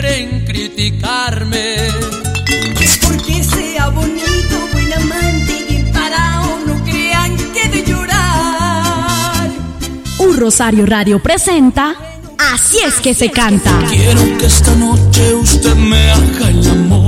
quieren criticarme. Porque sea bonito, buen amante y parado, no crean que de llorar. Un Rosario Radio presenta Así es que se canta. Quiero que esta noche usted me haga el amor.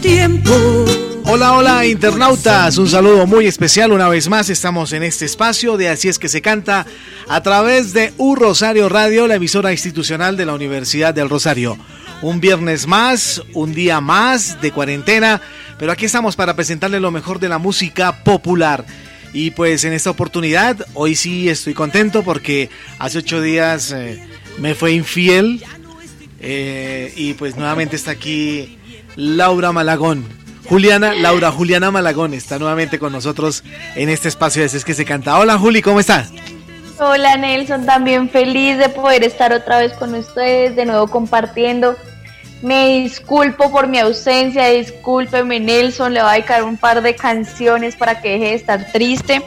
Tiempo. Hola, hola internautas, un saludo muy especial una vez más, estamos en este espacio de Así es que se canta a través de U Rosario Radio, la emisora institucional de la Universidad del Rosario. Un viernes más, un día más de cuarentena, pero aquí estamos para presentarle lo mejor de la música popular. Y pues en esta oportunidad, hoy sí estoy contento porque hace ocho días eh, me fue infiel eh, y pues nuevamente está aquí Laura Malagón. Juliana, Laura Juliana Malagón está nuevamente con nosotros en este espacio de Es que se canta. Hola Juli, ¿cómo estás? Hola Nelson, también feliz de poder estar otra vez con ustedes, de nuevo compartiendo. Me disculpo por mi ausencia, discúlpeme Nelson, le voy a dedicar un par de canciones para que deje de estar triste.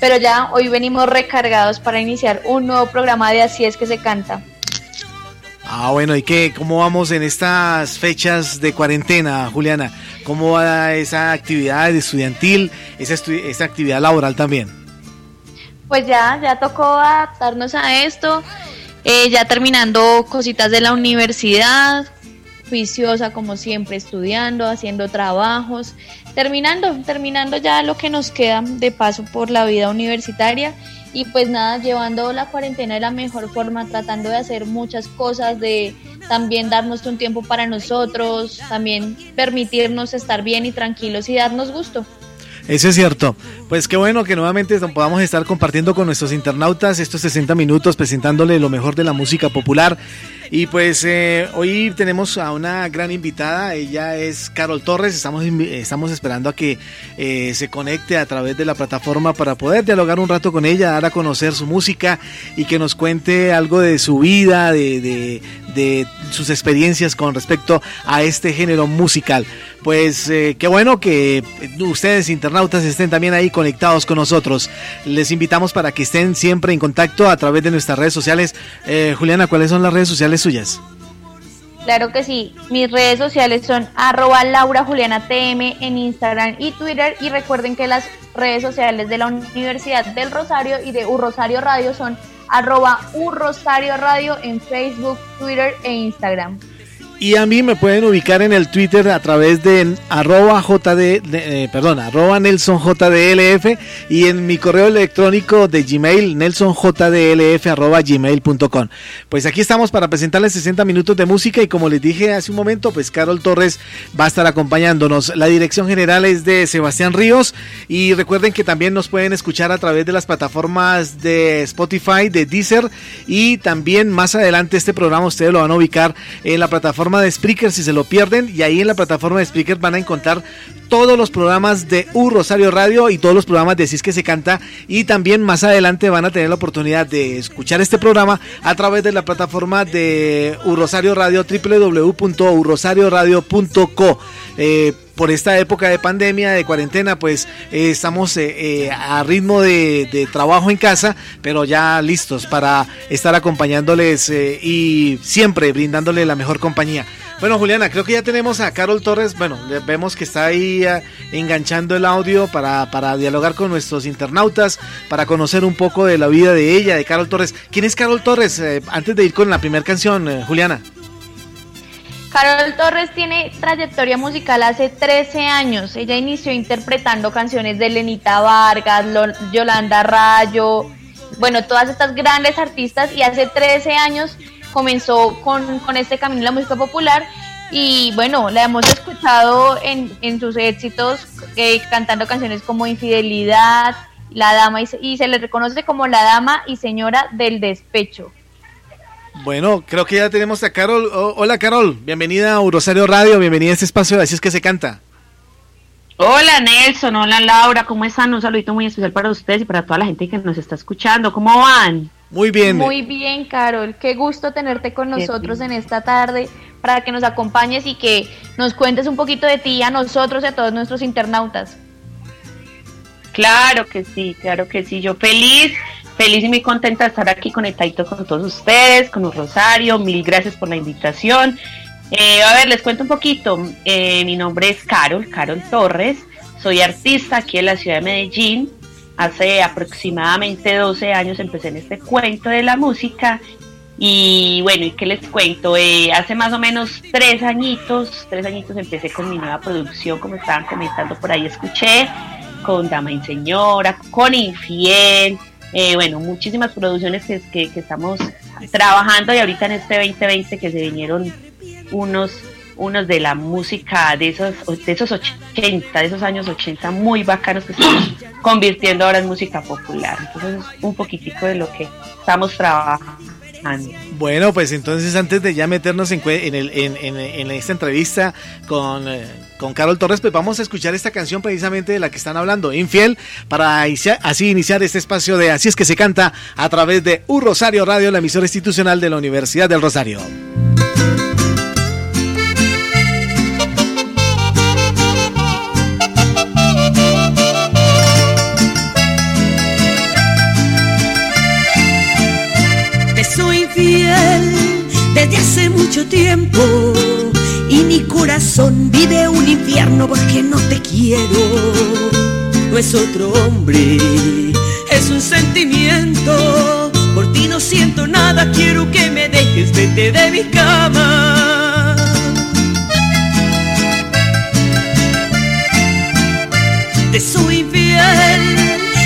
Pero ya hoy venimos recargados para iniciar un nuevo programa de Así es que se canta. Ah, bueno, ¿y qué? ¿Cómo vamos en estas fechas de cuarentena, Juliana? ¿Cómo va esa actividad estudiantil, esa, esa actividad laboral también? Pues ya, ya tocó adaptarnos a esto, eh, ya terminando cositas de la universidad, juiciosa como siempre, estudiando, haciendo trabajos, terminando, terminando ya lo que nos queda de paso por la vida universitaria y pues nada, llevando la cuarentena de la mejor forma, tratando de hacer muchas cosas, de también darnos un tiempo para nosotros, también permitirnos estar bien y tranquilos y darnos gusto. Eso es cierto. Pues qué bueno que nuevamente podamos estar compartiendo con nuestros internautas estos 60 minutos presentándole lo mejor de la música popular. Y pues eh, hoy tenemos a una gran invitada, ella es Carol Torres, estamos, estamos esperando a que eh, se conecte a través de la plataforma para poder dialogar un rato con ella, dar a conocer su música y que nos cuente algo de su vida, de, de- de sus experiencias con respecto a este género musical. Pues eh, qué bueno que ustedes internautas estén también ahí conectados con nosotros. Les invitamos para que estén siempre en contacto a través de nuestras redes sociales. Eh, Juliana, ¿cuáles son las redes sociales suyas? Claro que sí. Mis redes sociales son arroba Laura Juliana TM en Instagram y Twitter. Y recuerden que las redes sociales de la Universidad del Rosario y de U Radio son arroba U Rosario Radio en Facebook, Twitter e Instagram. Y a mí me pueden ubicar en el Twitter a través de arroba JD, eh, perdón, arroba Nelson JDLF y en mi correo electrónico de Gmail, nelsonjdlf arroba gmail.com. Pues aquí estamos para presentarles 60 minutos de música y como les dije hace un momento, pues Carol Torres va a estar acompañándonos. La dirección general es de Sebastián Ríos y recuerden que también nos pueden escuchar a través de las plataformas de Spotify, de Deezer y también más adelante este programa ustedes lo van a ubicar en la plataforma de Spreaker si se lo pierden y ahí en la plataforma de Spreaker van a encontrar todos los programas de U Rosario Radio y todos los programas de Cis que se canta y también más adelante van a tener la oportunidad de escuchar este programa a través de la plataforma de U Rosario Radio www.urosarioradio.co por esta época de pandemia, de cuarentena, pues eh, estamos eh, a ritmo de, trabajo en casa, pero ya listos para estar acompañándoles y siempre brindándole la mejor compañía. Bueno, Juliana, creo que ya tenemos a Carol Torres. Bueno, vemos que está ahí enganchando el audio para, para dialogar con nuestros internautas, para conocer un poco de la vida de ella, de Carol Torres. ¿Quién es Carol Torres? antes de ir con la primera canción, Juliana. Carol Torres tiene trayectoria musical hace 13 años. Ella inició interpretando canciones de Lenita Vargas, Yolanda Rayo, bueno, todas estas grandes artistas y hace 13 años comenzó con, este camino de la música popular y bueno, la hemos escuchado en, sus éxitos eh, cantando canciones como Infidelidad, La Dama y se le reconoce como la Dama y Señora del Despecho. Bueno, creo que ya tenemos a Carol. hola Carol, bienvenida a Rosario Radio, bienvenida a este espacio de Así es que se canta. Hola Nelson, hola Laura, ¿cómo están? Un saludito muy especial para ustedes y para toda la gente que nos está escuchando. ¿Cómo van? Muy bien. Muy bien, Carol. Qué gusto tenerte con nosotros en esta tarde para que nos acompañes y que nos cuentes un poquito de ti a nosotros y a todos nuestros internautas. Claro que sí, claro que sí. Yo feliz feliz y muy contenta de estar aquí conectadito con todos ustedes, con un Rosario, mil gracias por la invitación. Eh, a ver, les cuento un poquito. Eh, mi nombre es Carol, Carol Torres. Soy artista aquí en la ciudad de Medellín. Hace aproximadamente 12 años empecé en este cuento de la música. Y bueno, ¿y qué les cuento? Eh, hace más o menos tres añitos, tres añitos empecé con mi nueva producción, como estaban comentando por ahí, escuché, con Dama y Señora, con Infiel, eh, bueno, muchísimas producciones que, que, estamos trabajando y ahorita en este 2020 que se vinieron unos unos de la música de esos de esos 80, de esos años 80 muy bacanos que estamos convirtiendo ahora en música popular. Entonces, un poquitico de lo que estamos trabajando. Bueno, pues entonces antes de ya meternos en, en, esta entrevista con, eh, con Carol Torres, pues vamos a escuchar esta canción precisamente de la que están hablando, Infiel, para así iniciar este espacio de Así es que se canta a través de Un Rosario Radio, la emisora institucional de la Universidad del Rosario. Corazón vive un infierno porque no te quiero. No es otro hombre, es un sentimiento. Por ti no siento nada, quiero que me dejes, vete de mi cama. Te soy infiel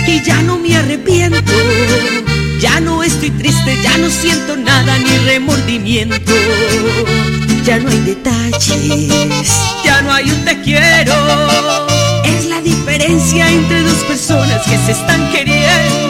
y ya no me arrepiento ya no estoy triste, ya no siento nada ni remordimiento. Ya no hay detalles, ya no hay un te quiero. Es la diferencia entre dos personas que se están queriendo.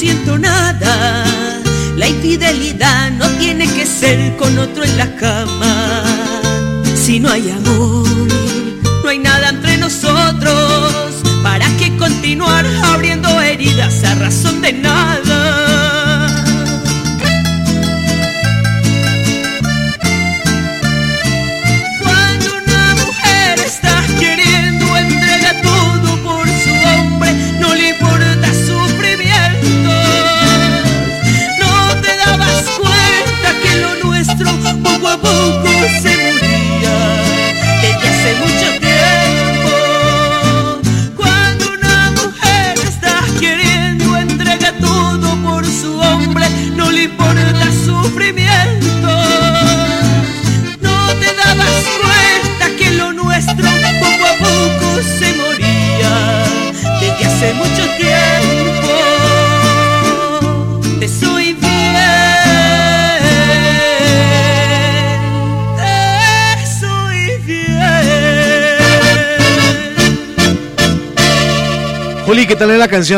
Siento nada. La infidelidad no tiene que ser con otro en la cama. Si no hay amor, no hay nada entre nosotros. ¿Para qué continuar abriendo heridas a razón de nada?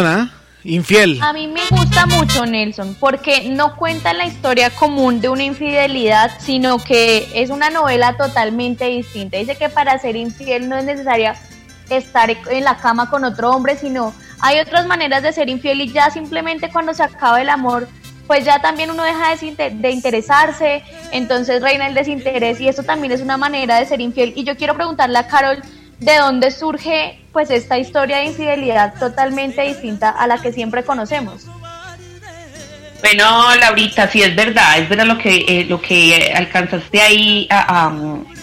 Ah? Infiel. A mí me gusta mucho Nelson porque no cuenta la historia común de una infidelidad, sino que es una novela totalmente distinta. Dice que para ser infiel no es necesaria estar en la cama con otro hombre, sino hay otras maneras de ser infiel y ya simplemente cuando se acaba el amor, pues ya también uno deja de, de interesarse, entonces reina el desinterés y eso también es una manera de ser infiel. Y yo quiero preguntarle a Carol, ¿de dónde surge pues esta historia de infidelidad totalmente distinta a la que siempre conocemos? Bueno, Laurita, sí es verdad, es verdad lo que eh, lo que alcanzaste ahí,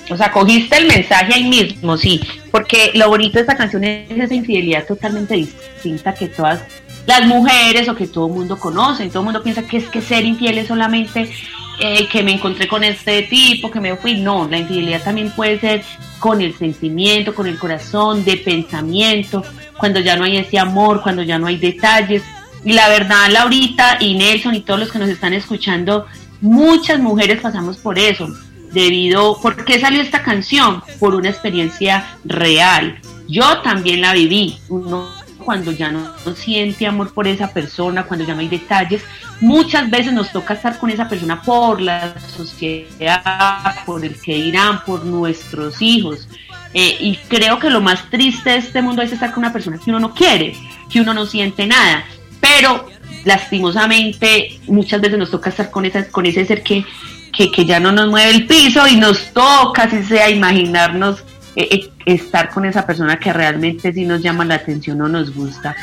o sea, cogiste el mensaje ahí mismo, sí, porque lo bonito de esta canción es esa infidelidad totalmente distinta que todas las mujeres o que todo el mundo conoce, todo el mundo piensa que es que ser infiel es solamente eh, que me encontré con este tipo, que me fui, no, la infidelidad también puede ser con el sentimiento, con el corazón, de pensamiento, cuando ya no hay ese amor, cuando ya no hay detalles, y la verdad, Laurita y Nelson y todos los que nos están escuchando, muchas mujeres pasamos por eso. Debido, ¿por qué salió esta canción? Por una experiencia real. Yo también la viví. Uno cuando ya no, siente amor por esa persona, cuando ya no hay detalles, muchas veces nos toca estar con esa persona por la sociedad, por el que dirán, por nuestros hijos. Eh, y creo que lo más triste de este mundo es estar con una persona que uno no quiere, que uno no siente nada pero lastimosamente muchas veces nos toca estar con, esa, con ese ser que, que, ya no nos mueve el piso y nos toca, si sea, imaginarnos eh, eh, estar con esa persona que realmente sí nos llama la atención o nos gusta.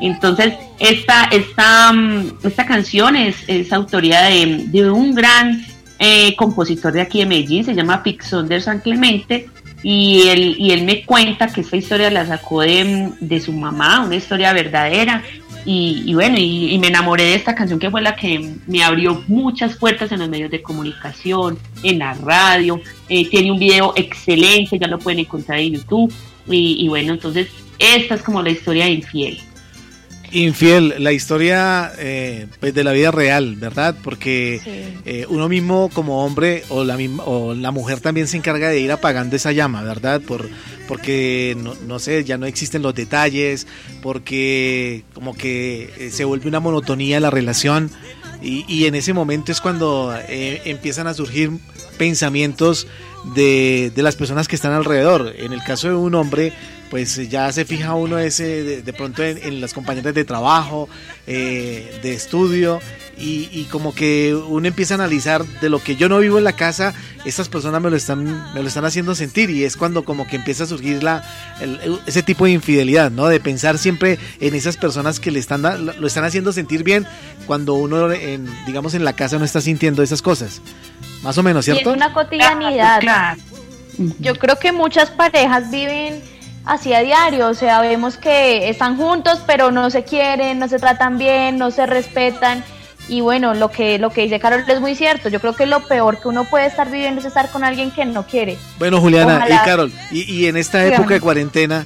Entonces, esta, esta, mm, esta canción es, es autoría de, de un gran eh, compositor de aquí de Medellín, se llama Pixonder San Clemente, y él, y él me cuenta que esta historia la sacó de, de su mamá, una historia verdadera, y, bueno, y, me enamoré de esta canción que fue la que me abrió muchas puertas en los medios de comunicación, en la radio. Eh, tiene un video excelente, ya lo pueden encontrar en YouTube. Y, y bueno, entonces esta es como la historia de Infiel. Infiel, la historia eh, pues de la vida real, ¿verdad? Porque eh, uno mismo como hombre o la, o la mujer también se encarga de ir apagando esa llama, ¿verdad? Por, porque, no, no sé, ya no existen los detalles, porque como que eh, se vuelve una monotonía la relación y, y en ese momento es cuando empiezan a surgir pensamientos de, de las personas que están alrededor. En el caso de un hombre, pues ya se fija uno ese de, pronto en, las compañeras de trabajo, eh, de estudio, y, como que uno empieza a analizar de lo que yo no vivo en la casa, estas personas me lo están, me lo están haciendo sentir, y es cuando como que empieza a surgir la, ese tipo de infidelidad, ¿no? De pensar siempre en esas personas que le están, lo están haciendo sentir bien cuando uno, en, digamos, en la casa no está sintiendo esas cosas. Más o menos, ¿cierto? es una cotidianidad. Yo creo que muchas parejas viven así a diario, o sea, vemos que están juntos, pero no se quieren, no se tratan bien, no se respetan. Y bueno, lo que, lo que dice Carol es muy cierto. Yo creo que lo peor que uno puede estar viviendo es estar con alguien que no quiere. Bueno, Juliana y Carol, y, en esta época de cuarentena,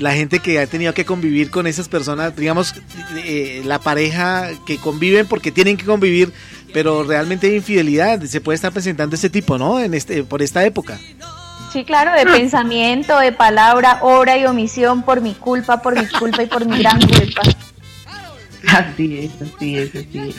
la gente que ha tenido que convivir con esas personas, digamos, eh, la pareja que conviven porque tienen que convivir, pero realmente hay infidelidad, se puede estar presentando este tipo, ¿no? En este, por esta época. Sí, claro, de pensamiento, de palabra, obra y omisión por mi culpa, por mi culpa y por mi gran culpa. Así es, así es, así es.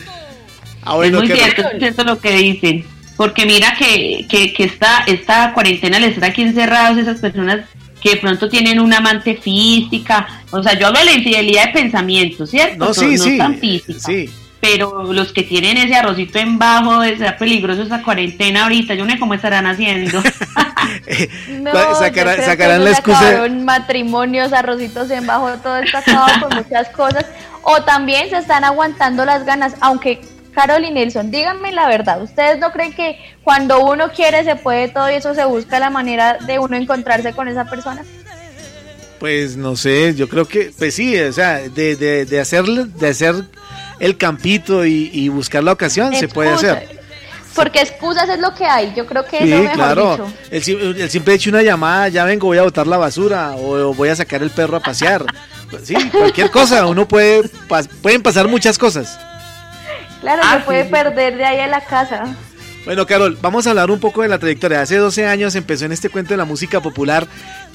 Ah, es muy cierto, es cierto lo que dicen. Porque mira que, que, que esta, esta cuarentena les está aquí encerrados esas personas que de pronto tienen una amante física. O sea, yo hablo de la infidelidad de pensamiento, ¿cierto? No, sí, sí. Tan física. Sí pero los que tienen ese arrocito en bajo, sea peligroso esa cuarentena ahorita, yo no sé cómo estarán haciendo. no, sacarán la excusa. matrimonios, arrocitos en bajo, todo está acabado con muchas cosas. O también se están aguantando las ganas, aunque Carol y Nelson, díganme la verdad, ¿ustedes no creen que cuando uno quiere se puede todo y eso se busca la manera de uno encontrarse con esa persona? Pues no sé, yo creo que, pues sí, o sea, de, de, de hacer, de hacer el campito y, buscar la ocasión, se puede hacer. Porque excusas es lo que hay, yo creo que sí, claro. El, el, simple hecho una llamada, ya vengo, voy a botar la basura o, voy a sacar el perro a pasear. Sí, cualquier cosa, uno puede, pueden pasar muchas cosas. Claro, se ah, puede perder de ahí a la casa. Bueno, Carol, vamos a hablar un poco de la trayectoria. Hace 12 años empezó en este cuento de la música popular.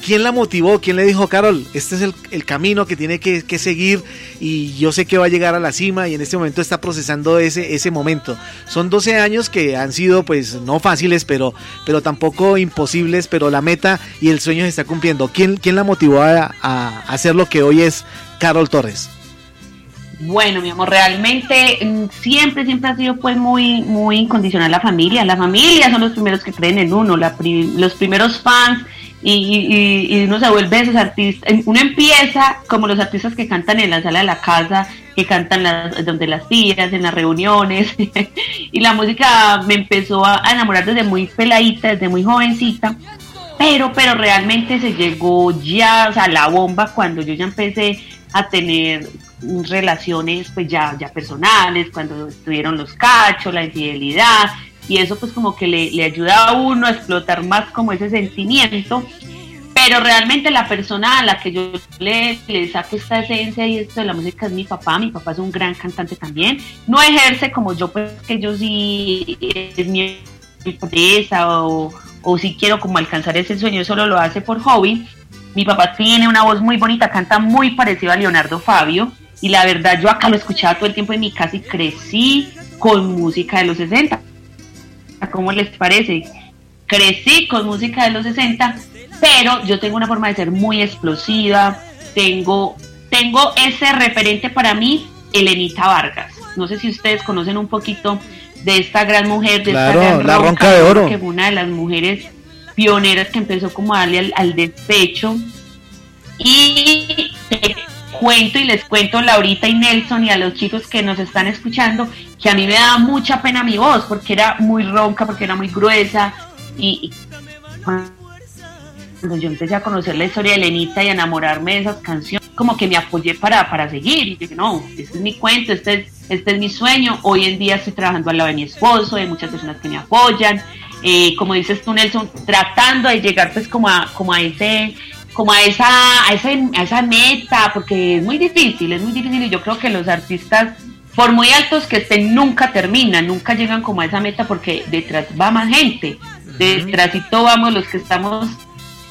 ¿Quién la motivó? ¿Quién le dijo, Carol, este es el, camino que tiene que, seguir y yo sé que va a llegar a la cima y en este momento está procesando ese, ese momento? Son 12 años que han sido pues no fáciles, pero, pero tampoco imposibles, pero la meta y el sueño se está cumpliendo. ¿Quién, quién la motivó a, a hacer lo que hoy es Carol Torres? Bueno, mi amor, realmente mm, siempre, siempre ha sido pues muy, muy incondicional la familia. La familia son los primeros que creen en uno, los primeros fans y, uno se vuelve esos artistas. Uno empieza como los artistas que cantan en la sala de la casa, que cantan donde las tías, en las reuniones. y la música me empezó a, enamorar desde muy peladita, desde muy jovencita. Pero, pero realmente se llegó ya, o sea, la bomba cuando yo ya empecé a tener relaciones pues ya, ya personales, cuando estuvieron los cachos, la infidelidad, y eso pues como que le, le ayuda a uno a explotar más como ese sentimiento, pero realmente la persona a la que yo le, le, saco esta esencia y esto de la música es mi papá, mi papá es un gran cantante también, no ejerce como yo, pues que yo sí es mi empresa o, o si quiero como alcanzar ese sueño, solo lo hace por hobby. Mi papá tiene una voz muy bonita, canta muy parecido a Leonardo Fabio, y la verdad, yo acá lo escuchaba todo el tiempo en mi casa y crecí con música de los 60. ¿Cómo les parece? Crecí con música de los 60, pero yo tengo una forma de ser muy explosiva. Tengo, tengo ese referente para mí, Elenita Vargas. No sé si ustedes conocen un poquito de esta gran mujer, de esta gran la ronca, de oro. Que fue una de las mujeres pioneras que empezó como a darle al, al despecho. Y cuento y les cuento Laurita y Nelson y a los chicos que nos están escuchando que a mí me daba mucha pena mi voz porque era muy ronca, porque era muy gruesa y, cuando yo empecé a conocer la historia de Lenita y a enamorarme de esas canciones, como que me apoyé para, para seguir y dije, no, este es mi cuento, este es, este es mi sueño, hoy en día estoy trabajando al lado de mi esposo, hay muchas personas que me apoyan, eh, como dices tú Nelson, tratando de llegar pues como a, como a ese como a esa, a esa, a esa meta, porque es muy difícil, es muy difícil y yo creo que los artistas, por muy altos que estén, nunca terminan, nunca llegan como a esa meta porque detrás va más gente, detrás y todo vamos los que estamos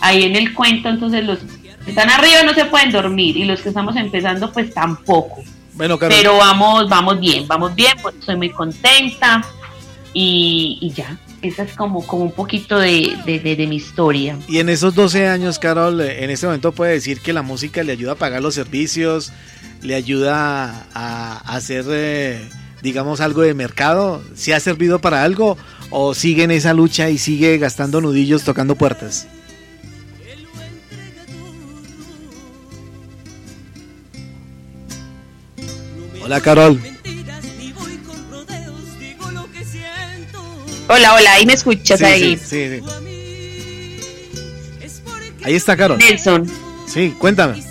ahí en el cuento, entonces los que están arriba no se pueden dormir y los que estamos empezando pues tampoco. Bueno, Pero vamos, vamos bien, vamos bien, pues estoy muy contenta y, y ya esa es como, como un poquito de, mi historia. Y en esos 12 años, Carol, en este momento puede decir que la música le ayuda a pagar los servicios, le ayuda a, hacer, eh, digamos, algo de mercado. ¿Si ha servido para algo o sigue en esa lucha y sigue gastando nudillos tocando puertas? Hola, Carol. Hola, hola, ahí me escuchas ahí. Sí, sí, Ahí está, Carol. Nelson. Sí, cuéntame.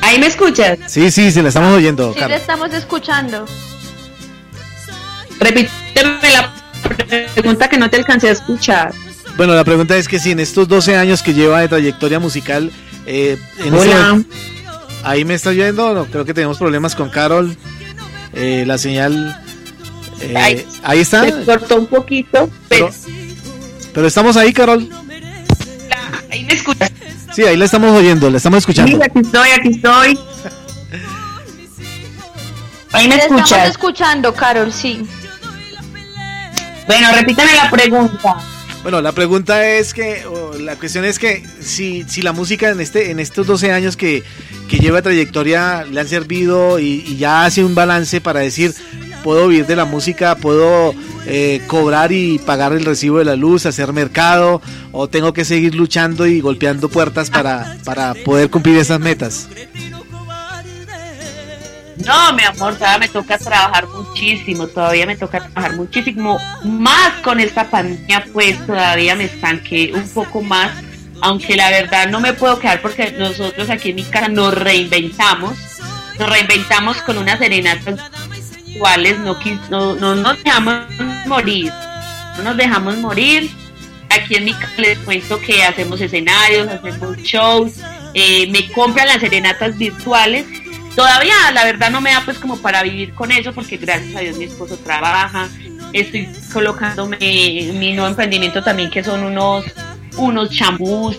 Ahí me escuchas. Sí, sí, sí, la estamos oyendo. Sí, le estamos escuchando. Repíteme la pregunta que no te alcancé a escuchar. Bueno, la pregunta es que si en estos 12 años que lleva de trayectoria musical, eh, Hola. ahí me está oyendo, no, creo que tenemos problemas con Carol. Eh, la señal eh, ahí, está. Se cortó un poquito, pero, pero, estamos ahí, Carol. ahí me escuchas. Sí, ahí la estamos oyendo, la estamos escuchando. Sí, aquí estoy, aquí estoy. Ahí me escuchas. Estamos escuchando, Carol, sí. Bueno, repítame la pregunta. Bueno, la pregunta es que, la cuestión es que si, si la música en este en estos 12 años que, que lleva trayectoria le han servido y, y, ya hace un balance para decir, puedo vivir de la música, puedo eh, cobrar y pagar el recibo de la luz, hacer mercado, o tengo que seguir luchando y golpeando puertas para, para poder cumplir esas metas? No, mi amor, todavía me toca trabajar muchísimo, todavía me toca trabajar muchísimo, más con esta pandemia, pues todavía me estanqué un poco más, aunque la verdad no me puedo quedar porque nosotros aquí en mi casa nos reinventamos, nos reinventamos con una serenata no, no, nos dejamos morir, no nos dejamos morir. Aquí en mi casa les cuento que hacemos escenarios, hacemos shows, eh, me compran las serenatas virtuales todavía la verdad no me da pues como para vivir con eso porque gracias a Dios mi esposo trabaja, estoy colocándome mi nuevo emprendimiento también que son unos unos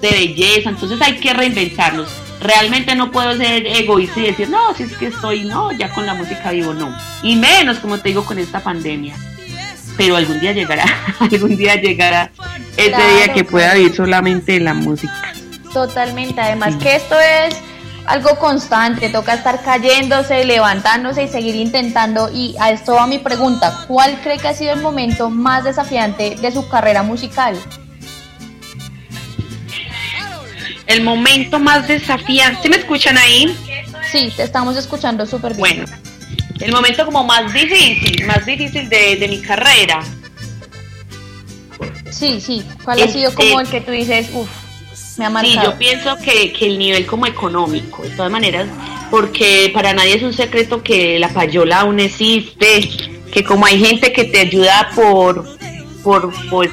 de belleza, entonces hay que reinventarnos. Realmente no puedo ser egoísta y decir, no, si es que estoy, no, ya con la música vivo, no. Y menos, como te digo, con esta pandemia. Pero algún día llegará, algún día llegará ese día que pueda vivir solamente la música. Totalmente, además que esto es algo constante, toca estar cayéndose, levantándose y seguir intentando. Y a esto va mi pregunta, ¿cuál cree que ha sido el momento más desafiante de su carrera musical? El momento más desafiante, ¿me escuchan ahí? Sí, te estamos escuchando súper bien. Bueno, el momento como más difícil, más difícil de, mi carrera. Sí, sí, ¿cuál ha sido como el que tú dices, uff, me ha marcado? Sí, yo pienso que, que el nivel como económico, de todas maneras, porque para nadie es un secreto que la payola aún existe, que como hay gente que te ayuda por, por, pues,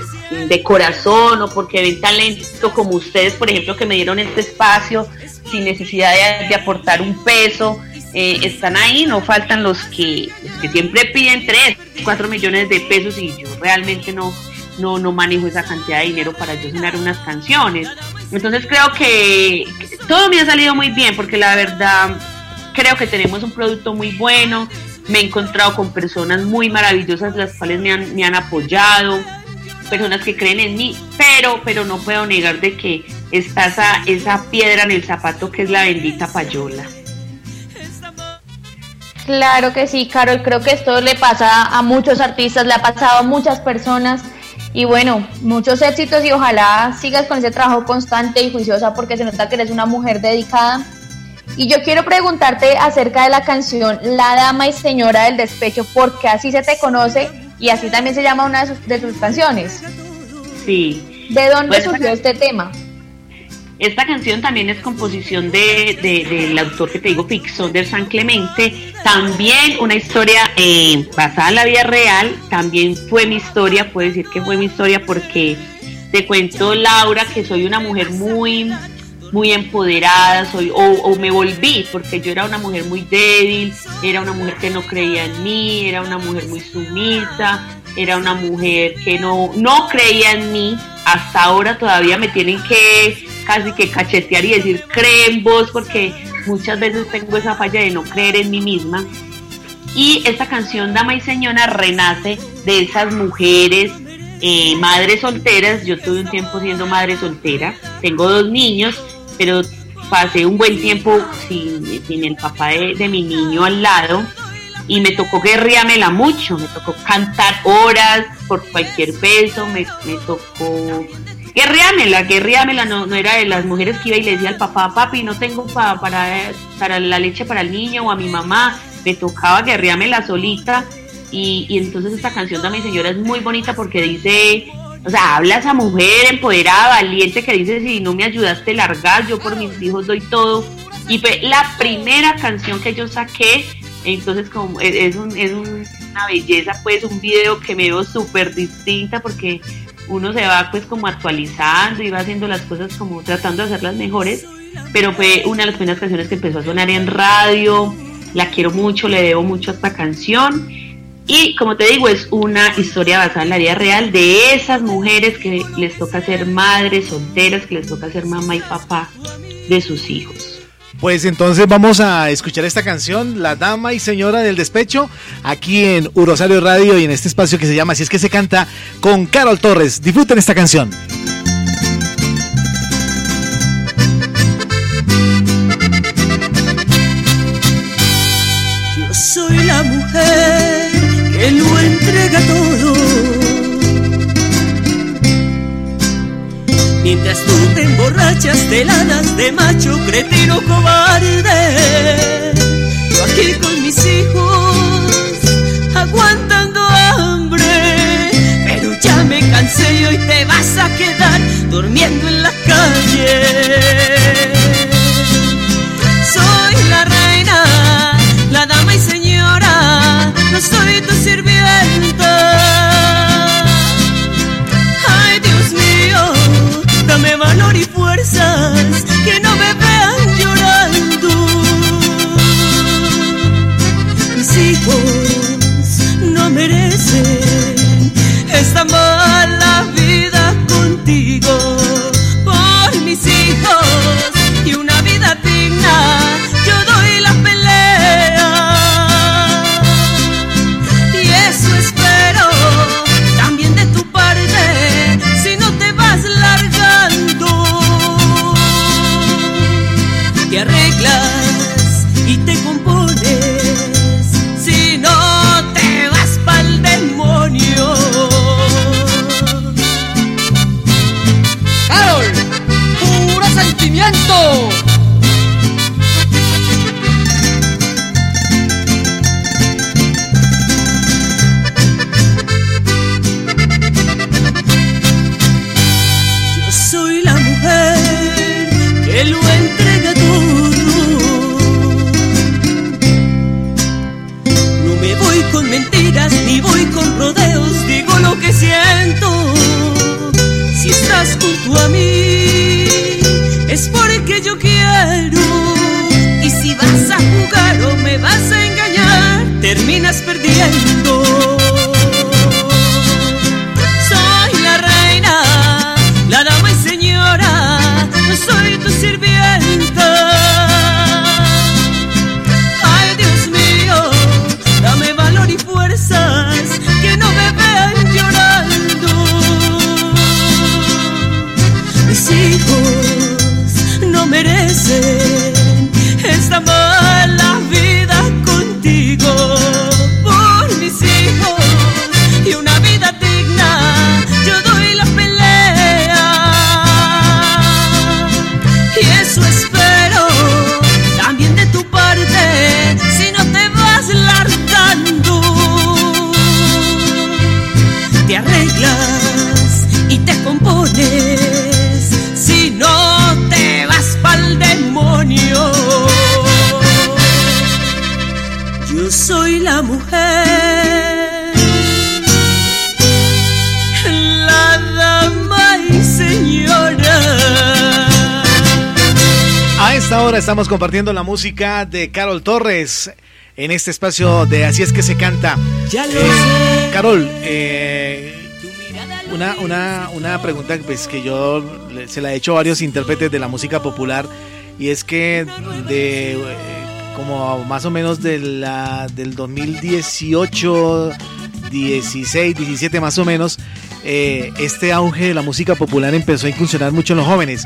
de corazón o porque ven talento como ustedes, por ejemplo, que me dieron este espacio sin necesidad de, aportar un peso, eh, están ahí, no faltan los que, que siempre piden 3, 4 millones de pesos y yo realmente no, no, no manejo esa cantidad de dinero para yo sonar unas canciones. Entonces creo que todo me ha salido muy bien porque la verdad creo que tenemos un producto muy bueno, me he encontrado con personas muy maravillosas las cuales me han, me han apoyado, personas que creen en mí, pero, pero no puedo negar de que está esa, esa piedra en el zapato que es la bendita payola. Claro que sí, Carol, creo que esto le pasa a muchos artistas, le ha pasado a muchas personas y bueno, muchos éxitos y ojalá sigas con ese trabajo constante y juiciosa porque se nota que eres una mujer dedicada. Y yo quiero preguntarte acerca de la canción La Dama y Señora del Despecho, porque así se te conoce y así también se llama una de sus, canciones. Sí. ¿De dónde pues, surgió este tema? Esta canción también es composición de, del autor que te digo, de San Clemente. También una historia eh, basada en la vida real. También fue mi historia, puedo decir que fue mi historia porque te cuento, Laura, que soy una mujer muy muy empoderada, soy, o, me volví, porque yo era una mujer muy débil, era una mujer que no creía en mí, era una mujer muy sumisa, era una mujer que no, no creía en mí, hasta ahora todavía me tienen que casi que cachetear y decir creen vos, porque muchas veces tengo esa falla de no creer en mí misma. Y esta canción Dama y Señora renace de esas mujeres eh, madres solteras. Yo tuve un tiempo siendo madre soltera, tengo dos niños pero pasé un buen tiempo sin, el papá de, mi niño al lado y me tocó guerreármela mucho, me tocó cantar horas por cualquier peso, me, me tocó guerreármela, guerreármela, no, no era de las mujeres que iba y le decía al papá, papi, no tengo para, para la leche para el niño o a mi mamá, me tocaba guerreármela solita y, y entonces esta canción de mi señora es muy bonita porque dice o sea, habla esa mujer empoderada, valiente que dice, si no me ayudaste largar, yo por mis hijos doy todo. Y fue la primera canción que yo saqué, entonces como e, es, un, es una belleza, pues un video que me veo súper distinta porque uno se va pues como actualizando y va haciendo las cosas como tratando de hacerlas mejores, pero fue una de las primeras canciones que empezó a sonar en radio, la quiero mucho, le debo mucho a esta canción y como te digo, es una historia basada en la vida real de esas mujeres que les toca ser madres solteras, que les toca ser mamá y papá de sus hijos. Pues entonces vamos a escuchar esta canción, La Dama y Señora del Despecho, aquí en Urosario Radio y en este espacio que se llama Así es que se canta con Carol Torres. Disfruten esta canción. Entrega todo. Mientras tú te emborrachas de lanas de macho cretino cobarde, yo aquí con mis hijos aguantando hambre, pero ya me cansé y hoy te vas a quedar durmiendo estamos compartiendo la música de Carol Torres en este espacio de Así es que se canta. Ya lo Eh, sé. Carol, eh, una, una, una pregunta pues, que yo se la he hecho a varios intérpretes de la música popular y es que de eh, como más o menos de la, del 2018, 16, 17 más o menos, este auge de la música popular empezó a incursionar mucho en los jóvenes.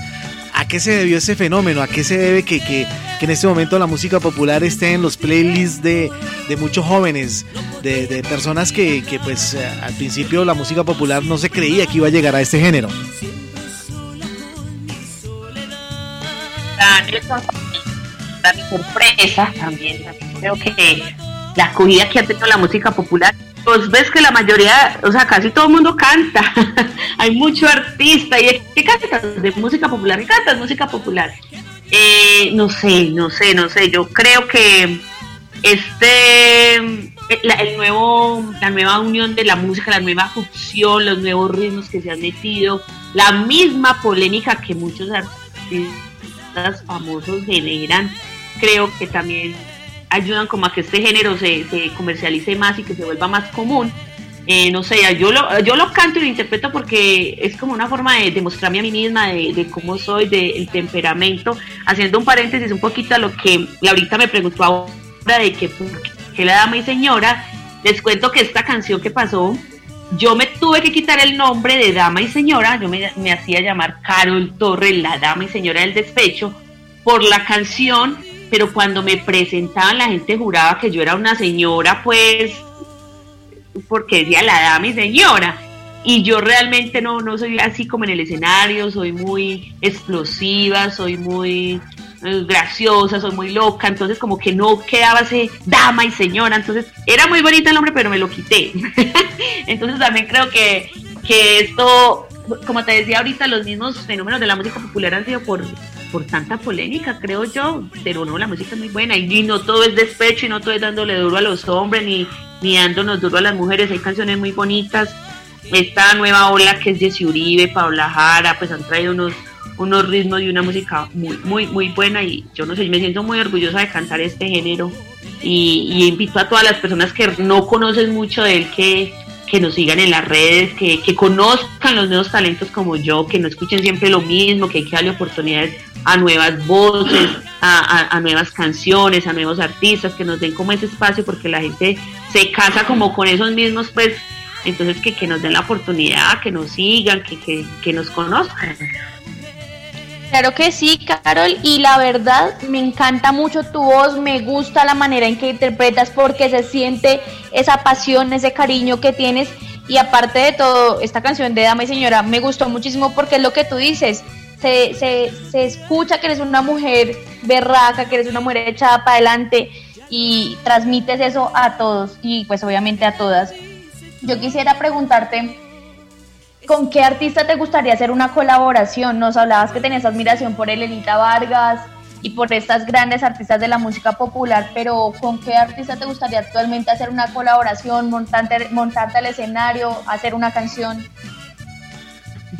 ¿A qué se debió ese fenómeno? ¿A qué se debe que, que- que en este momento la música popular esté en los playlists de, de muchos jóvenes, de, de personas que, que, pues eh, al principio la música popular no se creía que iba a llegar a este género? Mi sorpresa también, creo que la acogida que ha tenido la música popular, pues ves que la mayoría, o sea, casi todo el mundo canta, hay mucho artista, y ¿qué cantas? De música popular, ¿qué cantas? Música popular. Eh, no sé, no sé, no sé, yo creo que este, eh, el nuevo, la nueva unión de la música, la nueva fusión, los nuevos ritmos que se han metido, la misma polémica que muchos artistas famosos generan, creo que también ayudan como a que este género se, se comercialice más y que se vuelva más común. Eh, no sé, yo lo, yo lo canto y lo interpreto porque es como una forma de demostrarme a mí misma de, cómo soy, del temperamento. Haciendo un paréntesis un poquito a lo que Laurita me preguntó ahora de que, qué la dama y señora, les cuento que esta canción que pasó, yo me tuve que quitar el nombre de dama y señora, yo me, me hacía llamar Carol Torres, la dama y señora del despecho, por la canción, pero cuando me presentaban la gente juraba que yo era una señora, pues, porque decía la dama y señora. Y yo realmente no, no soy así como en el escenario, soy muy explosiva, soy muy eh, graciosa, soy muy loca, entonces como que no quedaba ese dama y señora, entonces era muy bonita el nombre, pero me lo quité. entonces también creo que, que esto, como te decía ahorita, los mismos fenómenos de la música popular han sido por, por tanta polémica, creo yo, pero no, la música es muy buena y, no todo es despecho y no todo es dándole duro a los hombres ni, ni dándonos duro a las mujeres, hay canciones muy bonitas. Esta nueva ola que es de Uribe, Paula Jara, pues han traído unos, unos ritmos y una música muy, muy, muy buena y yo no sé, me siento muy orgullosa de cantar este género y, y invito a todas las personas que no conocen mucho de él que, que nos sigan en las redes, que, que conozcan los nuevos talentos como yo, que no escuchen siempre lo mismo, que hay que darle oportunidades a nuevas voces, a, a, a, nuevas canciones, a nuevos artistas, que nos den como ese espacio porque la gente se casa como con esos mismos, pues, entonces que, que nos den la oportunidad, que nos sigan, que, que, que nos conozcan. Claro que sí, Carol, y la verdad me encanta mucho tu voz, me gusta la manera en que interpretas porque se siente esa pasión, ese cariño que tienes y aparte de todo, esta canción de Dama y Señora me gustó muchísimo porque es lo que tú dices, se, se, se escucha que eres una mujer berraca, que eres una mujer echada para adelante y transmites eso a todos y pues obviamente a todas. Yo quisiera preguntarte, ¿con qué artista te gustaría hacer una colaboración? Nos hablabas que tenías admiración por Elenita Vargas y por estas grandes artistas de la música popular, pero ¿con qué artista te gustaría actualmente hacer una colaboración, montarte, montarte al escenario, hacer una canción?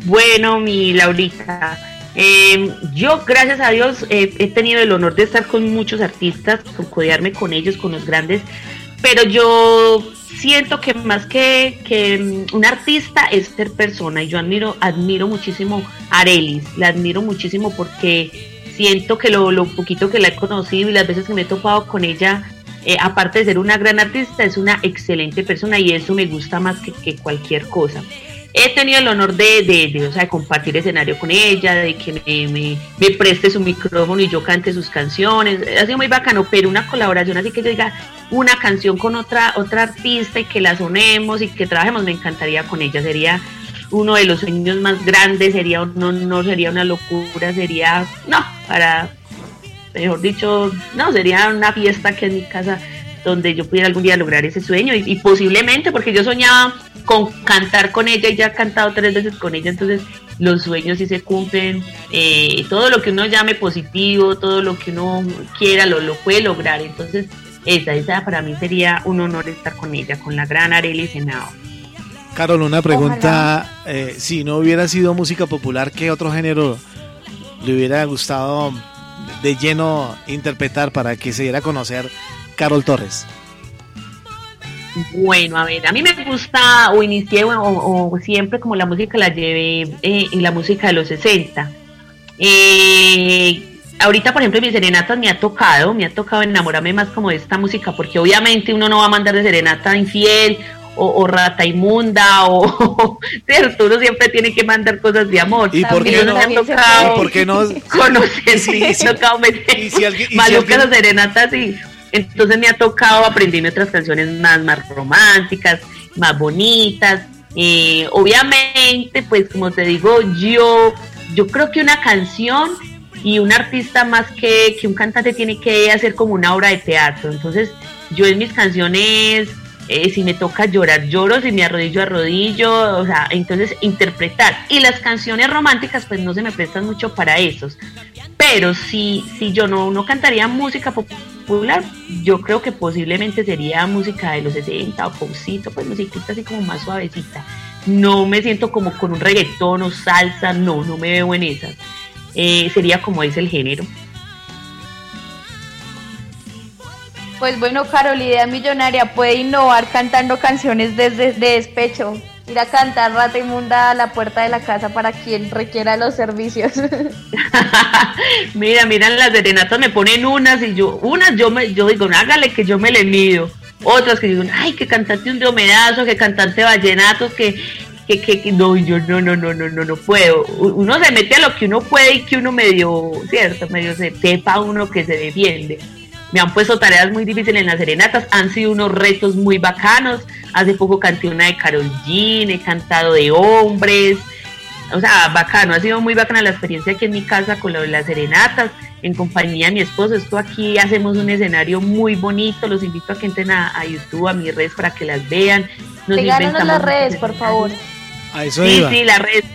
Bueno, mi Laurita, em, yo gracias a Dios he tenido el honor de estar con muchos artistas, con codearme con ellos, con los grandes, pero yo siento que más que, que mm, un artista es ser persona y yo admiro, admiro muchísimo a Arelis, la admiro muchísimo porque siento que lo, lo poquito que la he conocido y las veces que me he topado con ella, eh, aparte de ser una gran artista, es una excelente persona y eso me gusta más que, que cualquier cosa he tenido el honor de, de, o sea, de, compartir escenario con ella, de que me, me, preste su micrófono y yo cante sus canciones. Ha sido muy bacano, pero una colaboración así que yo diga una canción con otra, otra artista y que la sonemos y que trabajemos, me encantaría con ella. Sería uno de los sueños más grandes, sería no, no sería una locura, sería, no, para, mejor dicho, no, sería una fiesta que en mi casa donde yo pudiera algún día lograr ese sueño y, posiblemente porque yo soñaba con cantar con ella y ya he cantado tres veces con ella, entonces los sueños sí se cumplen, eh, todo lo que uno llame positivo, todo lo que uno quiera lo, lo puede lograr, entonces esa, esa para mí sería un honor estar con ella, con la gran Arely Senado. Carol, una pregunta, eh, si no hubiera sido música popular, ¿qué otro género le hubiera gustado de lleno interpretar para que se diera a conocer Carol Torres? Bueno, a ver, a mí me gusta o inicié o, siempre como la música la llevé eh, en la música de los 60. Eh, ahorita, por ejemplo, en mis serenatas me ha tocado, me ha tocado enamorarme más como de esta música, porque obviamente uno no va a mandar de serenata infiel o, rata inmunda o cierto uno siempre tiene que mandar cosas de amor. Y por qué no, me ha tocado ¿Y por qué no conocer sí, sí, tocado meter malucas o serenatas y entonces me ha tocado aprenderme otras canciones más, más románticas, más bonitas. Eh, obviamente, pues como te digo, yo, yo creo que una canción y un artista más que, que un cantante tiene que hacer como una obra de teatro. Entonces, yo en mis canciones eh, si me toca llorar, lloro, si me arrodillo, arrodillo, o sea, entonces interpretar. Y las canciones románticas, pues no se me prestan mucho para esos. Pero si, si yo no, no cantaría música popular, yo creo que posiblemente sería música de los 60 o popcito, pues musiquita así como más suavecita. No me siento como con un reggaetón o salsa, no, no me veo en esas. Eh, sería como es el género. Pues bueno, Carol, idea millonaria puede innovar cantando canciones desde de despecho. Ir a cantar rata inmunda a la puerta de la casa para quien requiera los servicios. mira, mira, las serenatas me ponen unas y yo, unas yo me, yo digo, hágale que yo me le mido. Otras que digo, ay, que cantante un dromedazo, que cantante vallenatos, que, que, que, no, yo no, no, no, no, no, no puedo. Uno se mete a lo que uno puede y que uno medio, cierto, medio se sepa uno que se defiende me han puesto tareas muy difíciles en las serenatas, han sido unos retos muy bacanos. Hace poco canté una de Carol Jean, he cantado de hombres, o sea, bacano, ha sido muy bacana la experiencia aquí en mi casa con las serenatas, en compañía de mi esposo. Esto aquí hacemos un escenario muy bonito, los invito a que entren a, YouTube, a mis redes para que las vean. Nos las redes, por favor. sí, sí, las redes.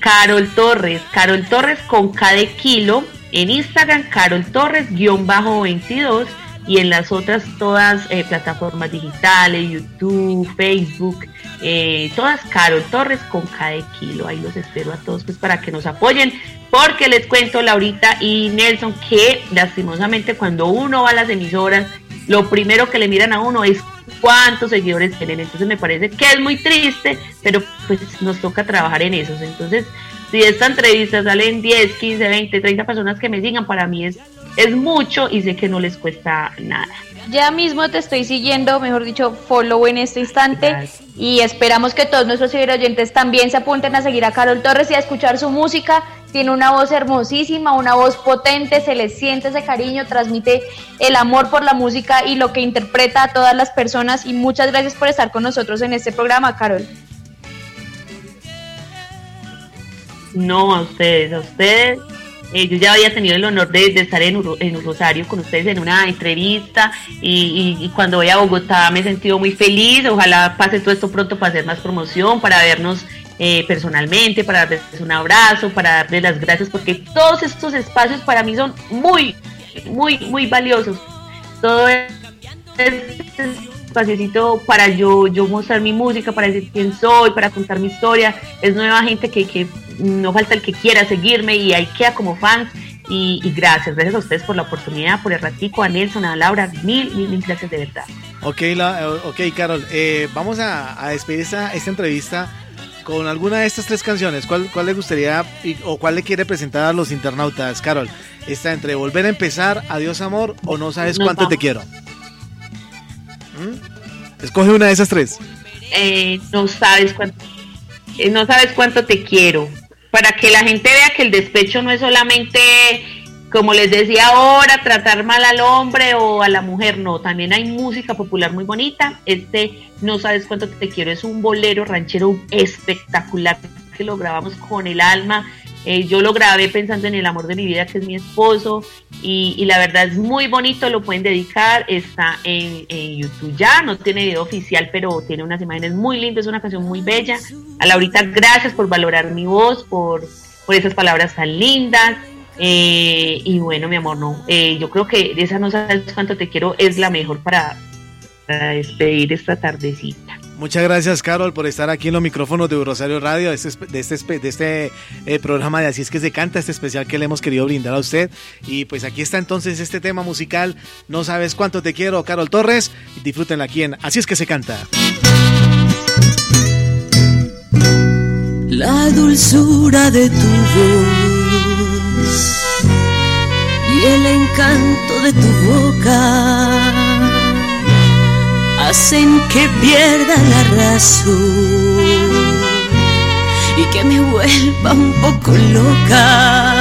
Carol Torres, Carol Torres con K de kilo, en Instagram, Carol Torres-22 y en las otras todas eh, plataformas digitales, YouTube, Facebook, eh, todas Carol Torres con cada kilo. Ahí los espero a todos pues para que nos apoyen, porque les cuento Laurita y Nelson que lastimosamente cuando uno va a las emisoras, lo primero que le miran a uno es cuántos seguidores tienen. Entonces me parece que es muy triste, pero pues nos toca trabajar en eso. Entonces si esta entrevista salen 10, 15, 20, 30 personas que me sigan, para mí es, es mucho y sé que no les cuesta nada. Ya mismo te estoy siguiendo, mejor dicho, follow en este instante y esperamos que todos nuestros oyentes también se apunten a seguir a Carol Torres y a escuchar su música. Tiene una voz hermosísima, una voz potente, se le siente ese cariño, transmite el amor por la música y lo que interpreta a todas las personas y muchas gracias por estar con nosotros en este programa, Carol. No, a ustedes, a ustedes. Eh, yo ya había tenido el honor de, estar en, en Rosario con ustedes en una entrevista y, cuando voy a Bogotá me he sentido muy feliz. Ojalá pase todo esto pronto para hacer más promoción, para vernos eh, personalmente, para darles un abrazo, para darles las gracias, porque todos estos espacios para mí son muy, muy, muy valiosos. Todo este espaciocito para yo, yo mostrar mi música, para decir quién soy, para contar mi historia. Es nueva gente que, que no falta el que quiera seguirme y ahí queda como fans. Y, gracias, gracias a ustedes por la oportunidad, por el ratico, a Nelson, a Laura, mil, mil, mil gracias de verdad. Ok, la, okay Carol, eh, vamos a, despedir esta, esta entrevista con alguna de estas tres canciones. ¿Cuál, cuál le gustaría o cuál le quiere presentar a los internautas, Carol? Está entre Volver a empezar, Adiós amor o No sabes cuánto te quiero. ¿Mm? Escoge una de esas tres. Eh, no sabes cuánto. Eh, no sabes cuánto te quiero para que la gente vea que el despecho no es solamente, como les decía ahora, tratar mal al hombre o a la mujer, no, también hay música popular muy bonita. Este, no sabes cuánto te quiero, es un bolero ranchero espectacular que lo grabamos con el alma eh, yo lo grabé pensando en el amor de mi vida, que es mi esposo, y, la verdad es muy bonito, lo pueden dedicar, está en, YouTube ya, no tiene video oficial, pero tiene unas imágenes muy lindas, es una canción muy bella. A Laurita, gracias por valorar mi voz, por, por esas palabras tan lindas. Eh, y bueno, mi amor, no, eh, yo creo que esa no sabes cuánto te quiero es la mejor para, para despedir esta tardecita. Muchas gracias, Carol, por estar aquí en los micrófonos de Rosario Radio, de este, de este, de este eh, programa de Así es que se canta, este especial que le hemos querido brindar a usted. Y pues aquí está entonces este tema musical, No sabes cuánto te quiero, Carol Torres. Disfrútenla aquí en Así es que se canta. La dulzura de tu voz y el encanto de tu boca hacen que pierda la razón y que me vuelva un poco loca.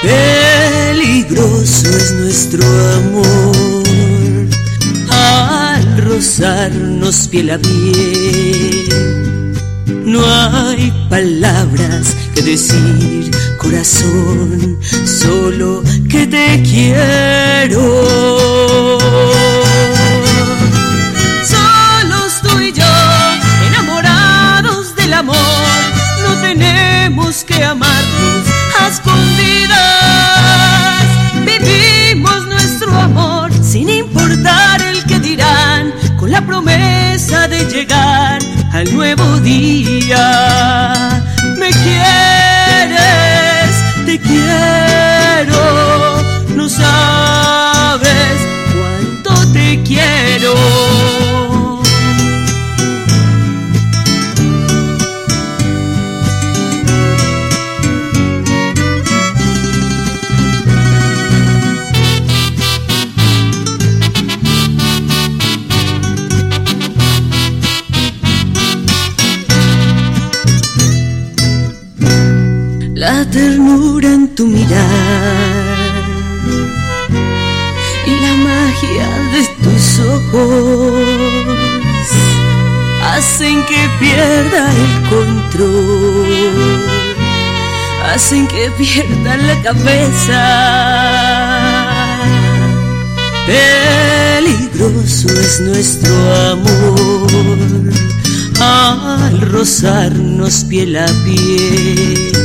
Peligroso es nuestro amor al rozarnos piel a piel. No hay palabras que decir, corazón, solo que te quiero. Nuevo día. Ternura en tu mirar. Y la magia de tus ojos hacen que pierda el control, hacen que pierda la cabeza. Peligroso es nuestro amor al rozarnos piel a piel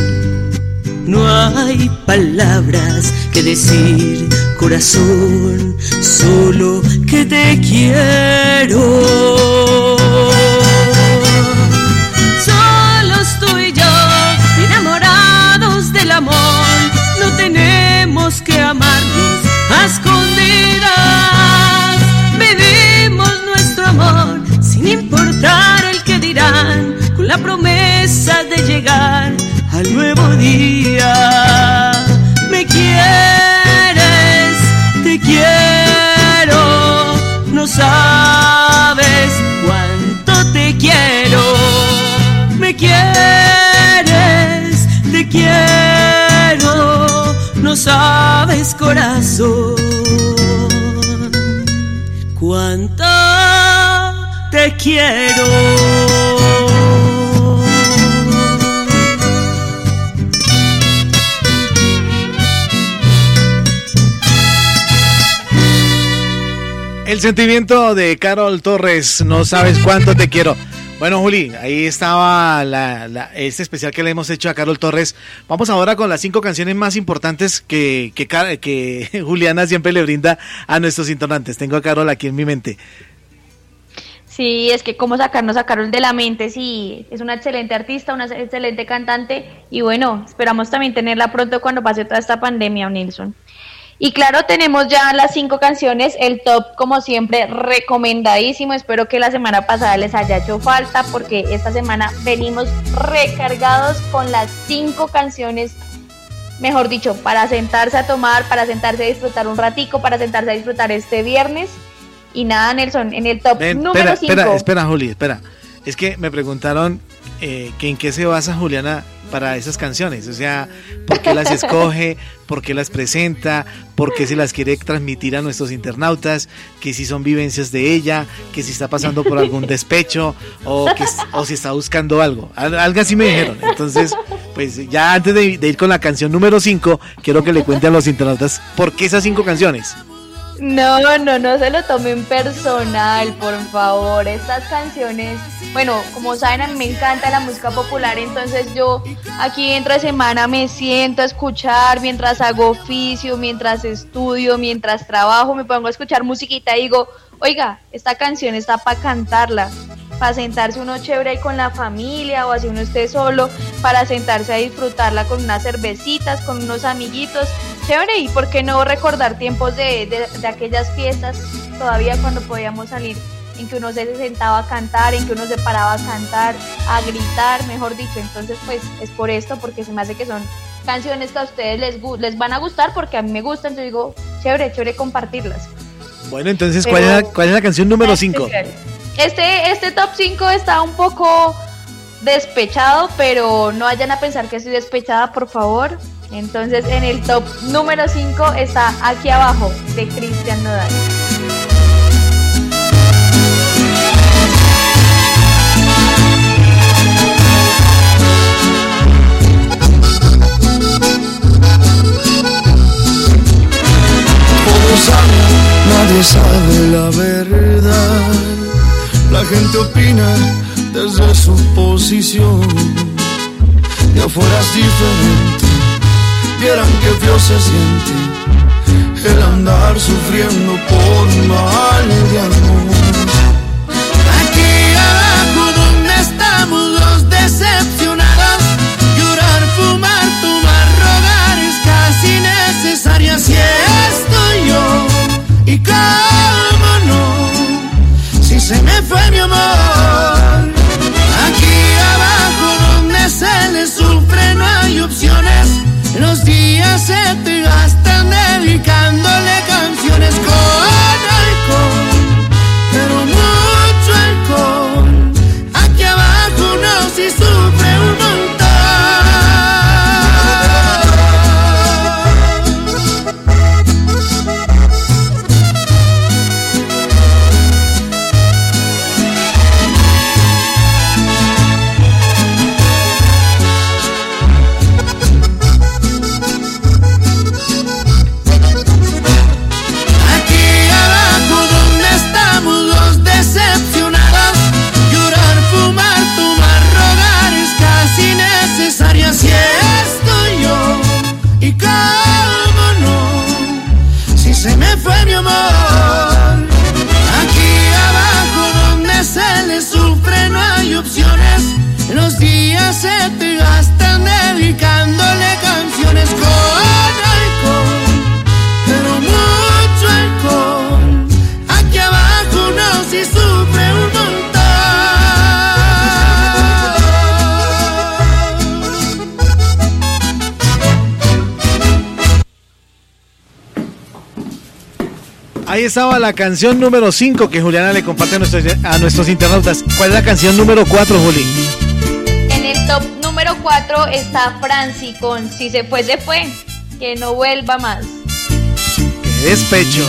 no hay palabras que decir, corazón, solo que te quiero. Corazón cuánto te quiero. El sentimiento de Carol Torres, no sabes cuánto te quiero. Bueno, Juli, ahí estaba este especial que le hemos hecho a Carol Torres. Vamos ahora con las cinco canciones más importantes que, que, Juliana siempre le brinda a nuestros internantes. Tengo a Carol aquí en mi mente. Sí, es que cómo sacarnos a Carol de la mente, sí, es una excelente artista, una excelente cantante y bueno, esperamos también tenerla pronto cuando pase toda esta pandemia, Nilsson. Y claro, tenemos ya las cinco canciones, el top como siempre recomendadísimo. Espero que la semana pasada les haya hecho falta porque esta semana venimos recargados con las cinco canciones, mejor dicho, para sentarse a tomar, para sentarse a disfrutar un ratico, para sentarse a disfrutar este viernes. Y nada, Nelson, en el top número 5. Espera, espera, Juli, espera. Es que me preguntaron eh, que en qué se basa Juliana para esas canciones. O sea, ¿por qué las escoge? ¿Por qué las presenta? ¿Por qué se las quiere transmitir a nuestros internautas? Que si son vivencias de ella, que si está pasando por algún despecho o, que, o si está buscando algo. Algo así me dijeron. Entonces, pues ya antes de, ir con la canción número 5, quiero que le cuente a los internautas por qué esas cinco canciones. No, no, no se lo tomen personal, por favor. Estas canciones, bueno, como saben, a mí me encanta la música popular, entonces yo aquí entre semana me siento a escuchar mientras hago oficio, mientras estudio, mientras trabajo, me pongo a escuchar musiquita y digo, oiga, esta canción está para cantarla para sentarse uno chévere ahí con la familia o así uno esté solo, para sentarse a disfrutarla con unas cervecitas, con unos amiguitos, chévere, y por qué no recordar tiempos de, de, aquellas fiestas todavía cuando podíamos salir en que uno se sentaba a cantar, en que uno se paraba a cantar, a gritar, mejor dicho. Entonces, pues es por esto, porque se me hace que son canciones que a ustedes les, les van a gustar, porque a mí me gustan, entonces digo, chévere, chévere compartirlas. Bueno, entonces, ¿cuál, es, la, ¿cuál es la canción número 5? Este, este top 5 está un poco despechado, pero no vayan a pensar que estoy despechada, por favor. Entonces, en el top número 5 está Aquí abajo, de Cristian Nodal. nadie sabe la verdad la gente opina desde su posición. De afuera es diferente, vieran que feo se siente el andar sufriendo por mal de amor. Aquí abajo donde estamos los decepcionados, llorar, fumar, tomar, rogar es casi necesario. Ahí estaba la canción número 5 que Juliana le comparte a nuestros, a nuestros internautas. ¿Cuál es la canción número 4, Juli? En el top número 4 está Franci con Si se fue, se fue. Que no vuelva más. Qué despecho.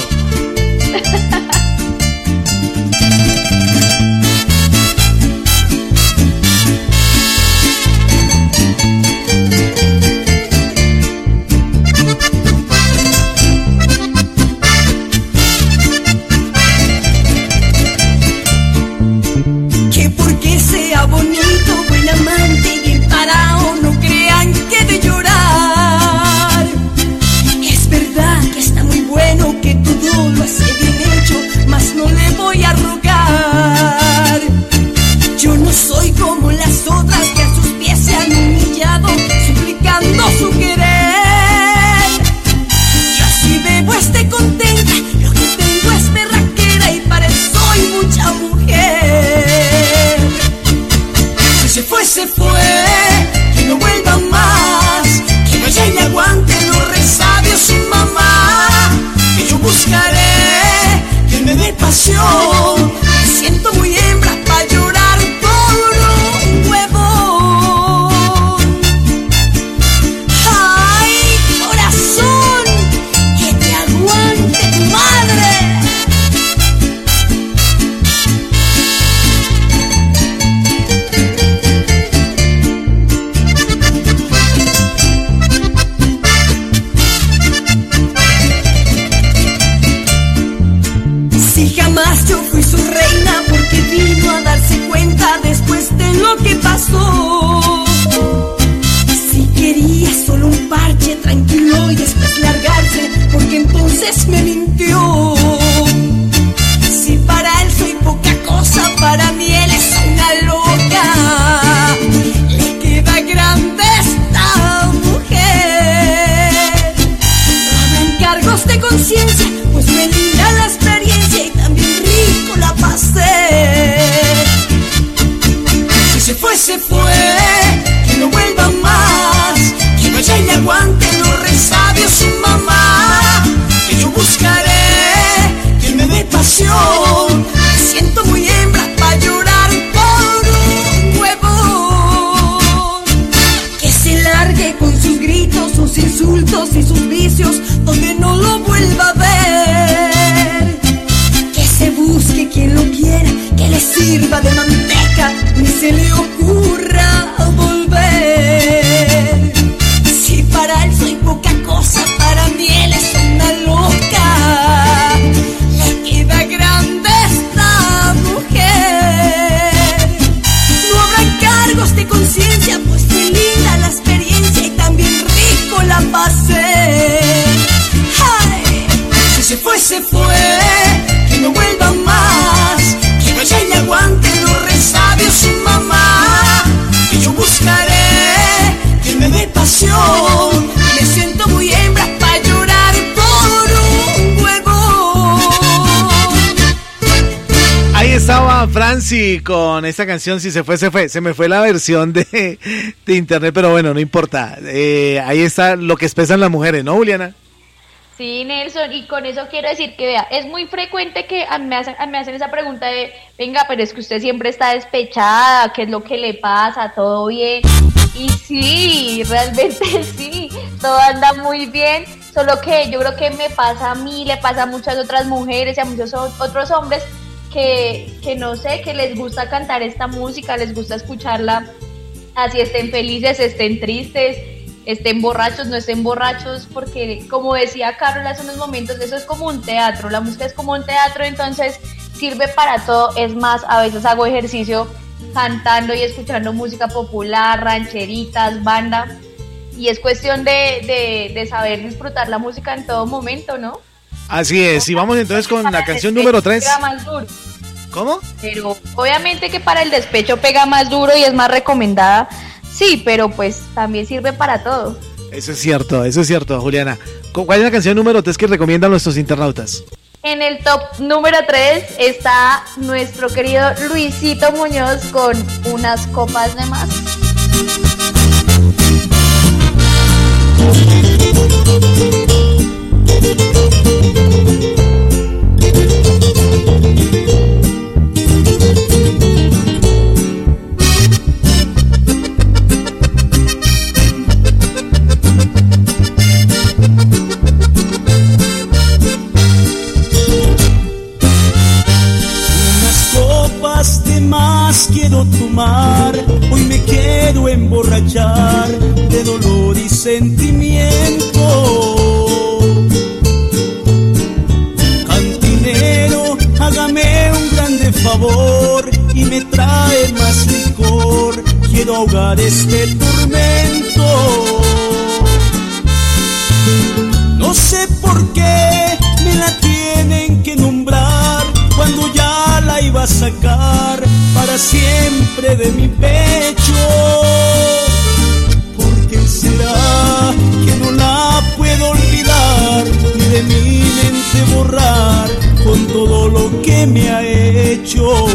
Con esta canción, si se fue, se fue. Se me fue la versión de, de internet, pero bueno, no importa. Eh, ahí está lo que expresan las mujeres, ¿no, Juliana? Sí, Nelson, y con eso quiero decir que vea, es muy frecuente que me hacen, me hacen esa pregunta de, venga, pero es que usted siempre está despechada, ¿qué es lo que le pasa? ¿Todo bien? Y sí, realmente sí, todo anda muy bien, solo que yo creo que me pasa a mí, le pasa a muchas otras mujeres y a muchos otros hombres que, que no sé, que les gusta cantar esta música, les gusta escucharla, así estén felices, estén tristes, estén borrachos, no estén borrachos, porque como decía Carol hace unos momentos, eso es como un teatro, la música es como un teatro, entonces sirve para todo, es más, a veces hago ejercicio cantando y escuchando música popular, rancheritas, banda, y es cuestión de, de, de saber disfrutar la música en todo momento, ¿no? Así es, y vamos entonces con la canción número 3. Pega más duro. ¿Cómo? Pero obviamente que para el despecho pega más duro y es más recomendada, sí, pero pues también sirve para todo. Eso es cierto, eso es cierto, Juliana. ¿Cu- ¿Cuál es la canción número 3 que recomiendan nuestros internautas? En el top número 3 está nuestro querido Luisito Muñoz con unas copas de más. Hoy me quiero emborrachar de dolor y sentimiento. Cantinero, hágame un grande favor y me trae más licor, quiero ahogar este tormento. No sé por qué iba a sacar para siempre de mi pecho. ¿Por qué será que no la puedo olvidar ni de mi mente borrar con todo lo que me ha hecho?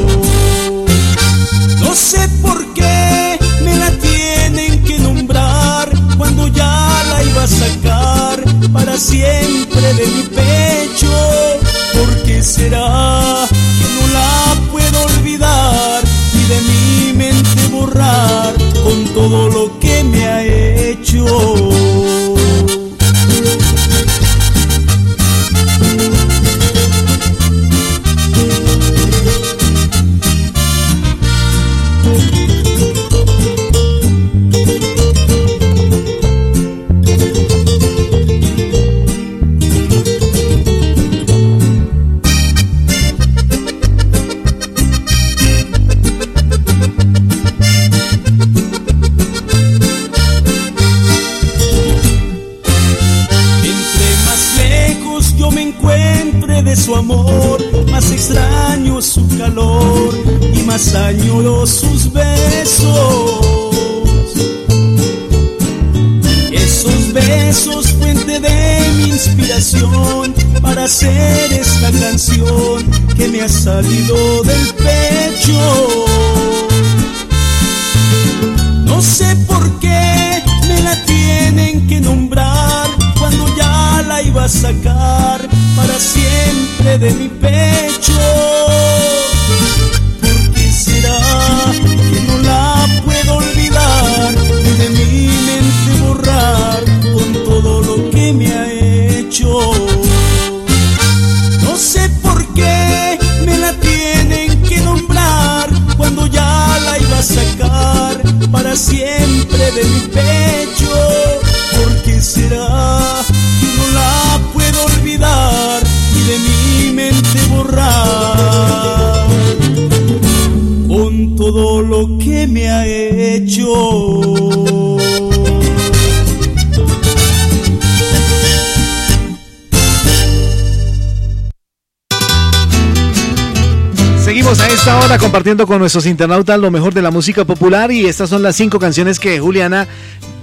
Compartiendo con nuestros internautas lo mejor de la música popular y estas son las cinco canciones que Juliana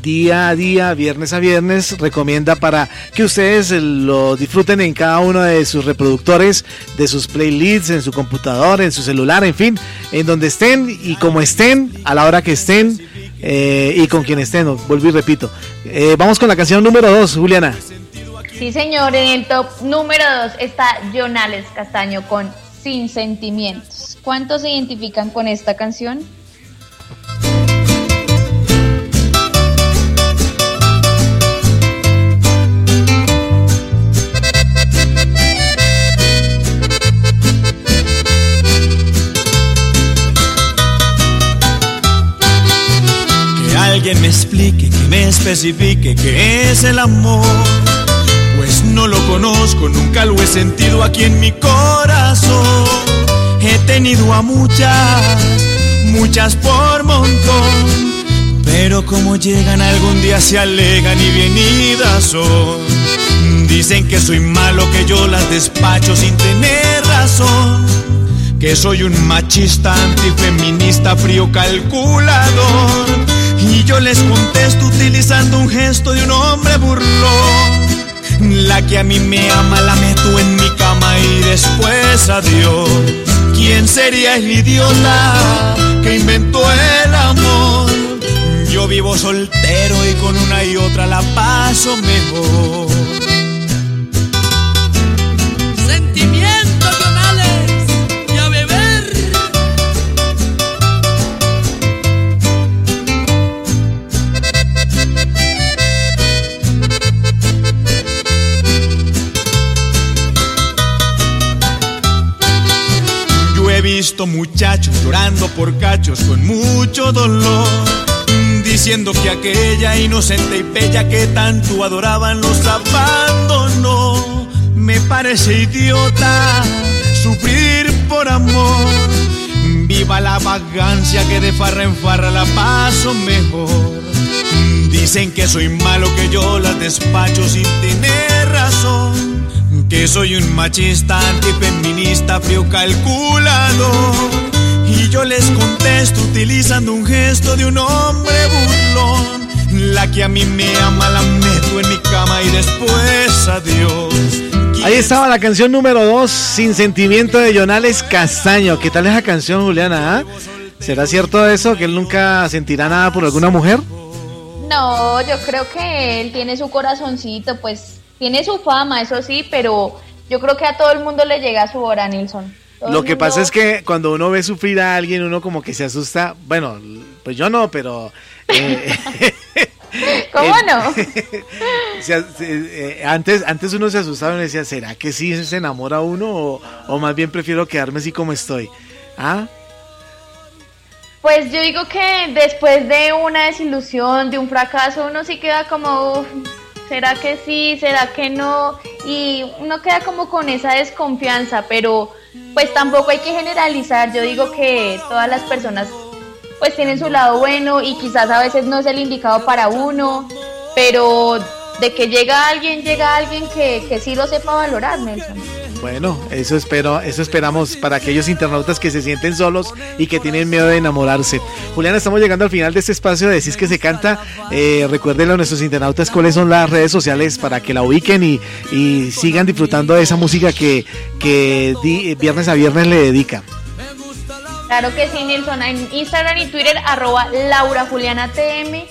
día a día, viernes a viernes, recomienda para que ustedes lo disfruten en cada uno de sus reproductores, de sus playlists, en su computador, en su celular, en fin, en donde estén y como estén, a la hora que estén eh, y con quien estén, vuelvo y repito. Eh, vamos con la canción número dos, Juliana. Sí, señor, en el top número dos está Jonales Castaño con Sin Sentimientos. ¿Cuántos se identifican con esta canción? Que alguien me explique, que me especifique qué es el amor. No lo conozco, nunca lo he sentido aquí en mi corazón. He tenido a muchas, muchas por montón. Pero como llegan algún día se alegan y bienvenidas son. Dicen que soy malo, que yo las despacho sin tener razón. Que soy un machista, antifeminista, frío calculador. Y yo les contesto utilizando un gesto de un hombre burlón. La que a mí me ama la meto en mi cama y después adiós. ¿Quién sería el idiota que inventó el amor? Yo vivo soltero y con una y otra la paso mejor. Muchachos llorando por cachos con mucho dolor, diciendo que aquella inocente y bella que tanto adoraban los abandonó. Me parece idiota sufrir por amor. Viva la vagancia que de farra en farra la paso mejor. Dicen que soy malo, que yo las despacho sin tener razón. Que soy un machista, antifeminista, frío calculador. Y yo les contesto utilizando un gesto de un hombre burlón. La que a mí me ama la meto en mi cama y después adiós. Ahí estaba la canción número 2, Sin Sentimiento de Jonales Castaño. ¿Qué tal esa canción, Juliana? ah? ¿Será cierto eso, que él nunca sentirá nada por alguna mujer? No, yo creo que él tiene su corazoncito, pues tiene su fama, eso sí, pero yo creo que a todo el mundo le llega su hora, Nilsson. Todo Lo que mundo- pasa es que cuando uno ve sufrir a alguien, uno como que se asusta. Bueno, pues yo no, pero... eh, ¿Cómo eh, no? eh, antes, antes uno se asustaba y decía, ¿será que sí se enamora uno o, o más bien prefiero quedarme así como estoy? ¿Ah? Pues yo digo que después de una desilusión, de un fracaso, uno sí queda como, "Uf, ¿será que sí? ¿Será que no? Y uno queda como con esa desconfianza, pero pues tampoco hay que generalizar. Yo digo que todas las personas pues tienen su lado bueno y quizás a veces no es el indicado para uno, pero de que llega alguien, llega alguien que, que sí lo sepa valorar, Nelson. Bueno, eso espero, eso esperamos para aquellos internautas que se sienten solos y que tienen miedo de enamorarse. Juliana, estamos llegando al final de este espacio de Decís que se canta. Eh, a nuestros internautas cuáles son las redes sociales para que la ubiquen y, sigan disfrutando de esa música que, di- viernes a viernes le dedica. Claro que sí, Nilsson. En Instagram y Twitter, arroba Laura Juliana TM.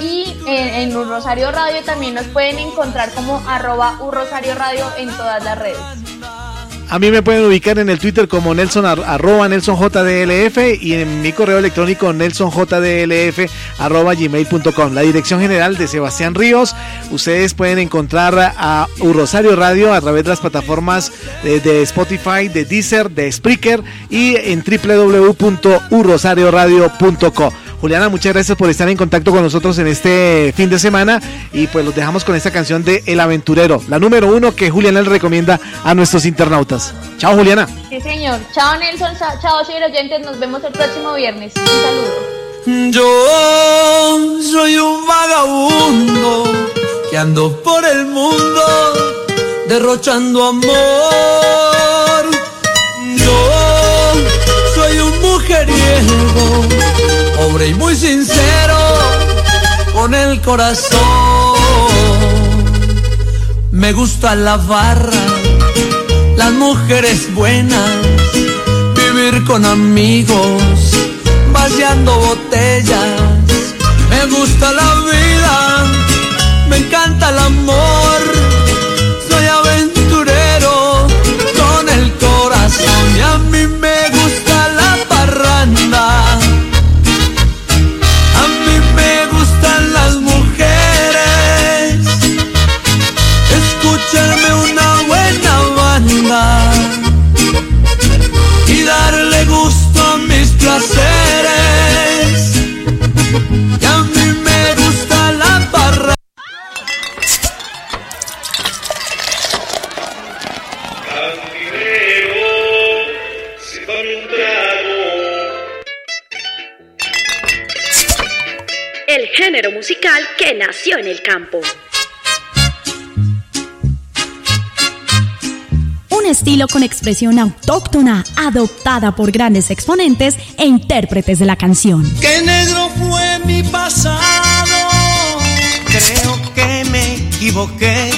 Y en, en Rosario Radio también nos pueden encontrar como arroba Rosario Radio en todas las redes. A mí me pueden ubicar en el Twitter como Nelson ar- arroba NelsonJDLF y en mi correo electrónico nelsonjdlf arroba gmail.com. La dirección general de Sebastián Ríos. Ustedes pueden encontrar a Rosario Radio a través de las plataformas de, de Spotify, de Deezer, de Spreaker y en www.urosarioradio.co. Juliana, muchas gracias por estar en contacto con nosotros en este fin de semana y pues los dejamos con esta canción de El Aventurero, la número uno que Juliana le recomienda a nuestros internautas. Chao Juliana. Sí, señor. Chao, Nelson. Chao, señor oyentes. Nos vemos el próximo viernes. Un saludo. Yo soy un vagabundo que ando por el mundo derrochando amor. Yo soy un mujeriego, pobre y muy sincero, con el corazón. Me gusta la barra, las mujeres buenas, vivir con amigos, vaciando botellas. Me gusta la vida, me encanta el amor. Campo. Un estilo con expresión autóctona, adoptada por grandes exponentes e intérpretes de la canción. Que negro fue mi pasado. Creo que me equivoqué.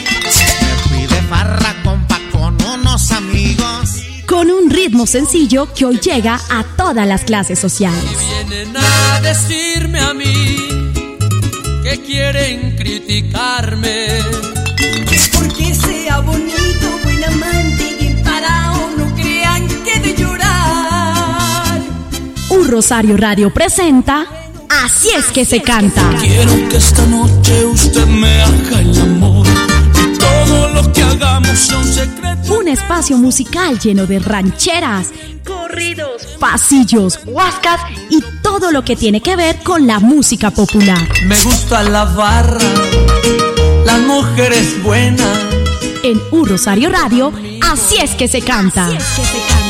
Me fui de farra compa con unos amigos. Con un ritmo sencillo que hoy llega a todas las clases sociales. Vienen a decirme criticarme. Porque sea bonito, buen amante y parado, no crean que de llorar. Un Rosario Radio presenta Así es que se canta. Quiero que esta noche usted me haga el amor. Y todo lo que hagamos sea un secreto. Un espacio musical lleno de rancheras, Corridos, pasillos, huascas y todo lo que tiene que ver con la música popular. Me gusta la barra, las mujeres buenas. En Un Rosario Radio, Así es que se canta. Así es que se canta.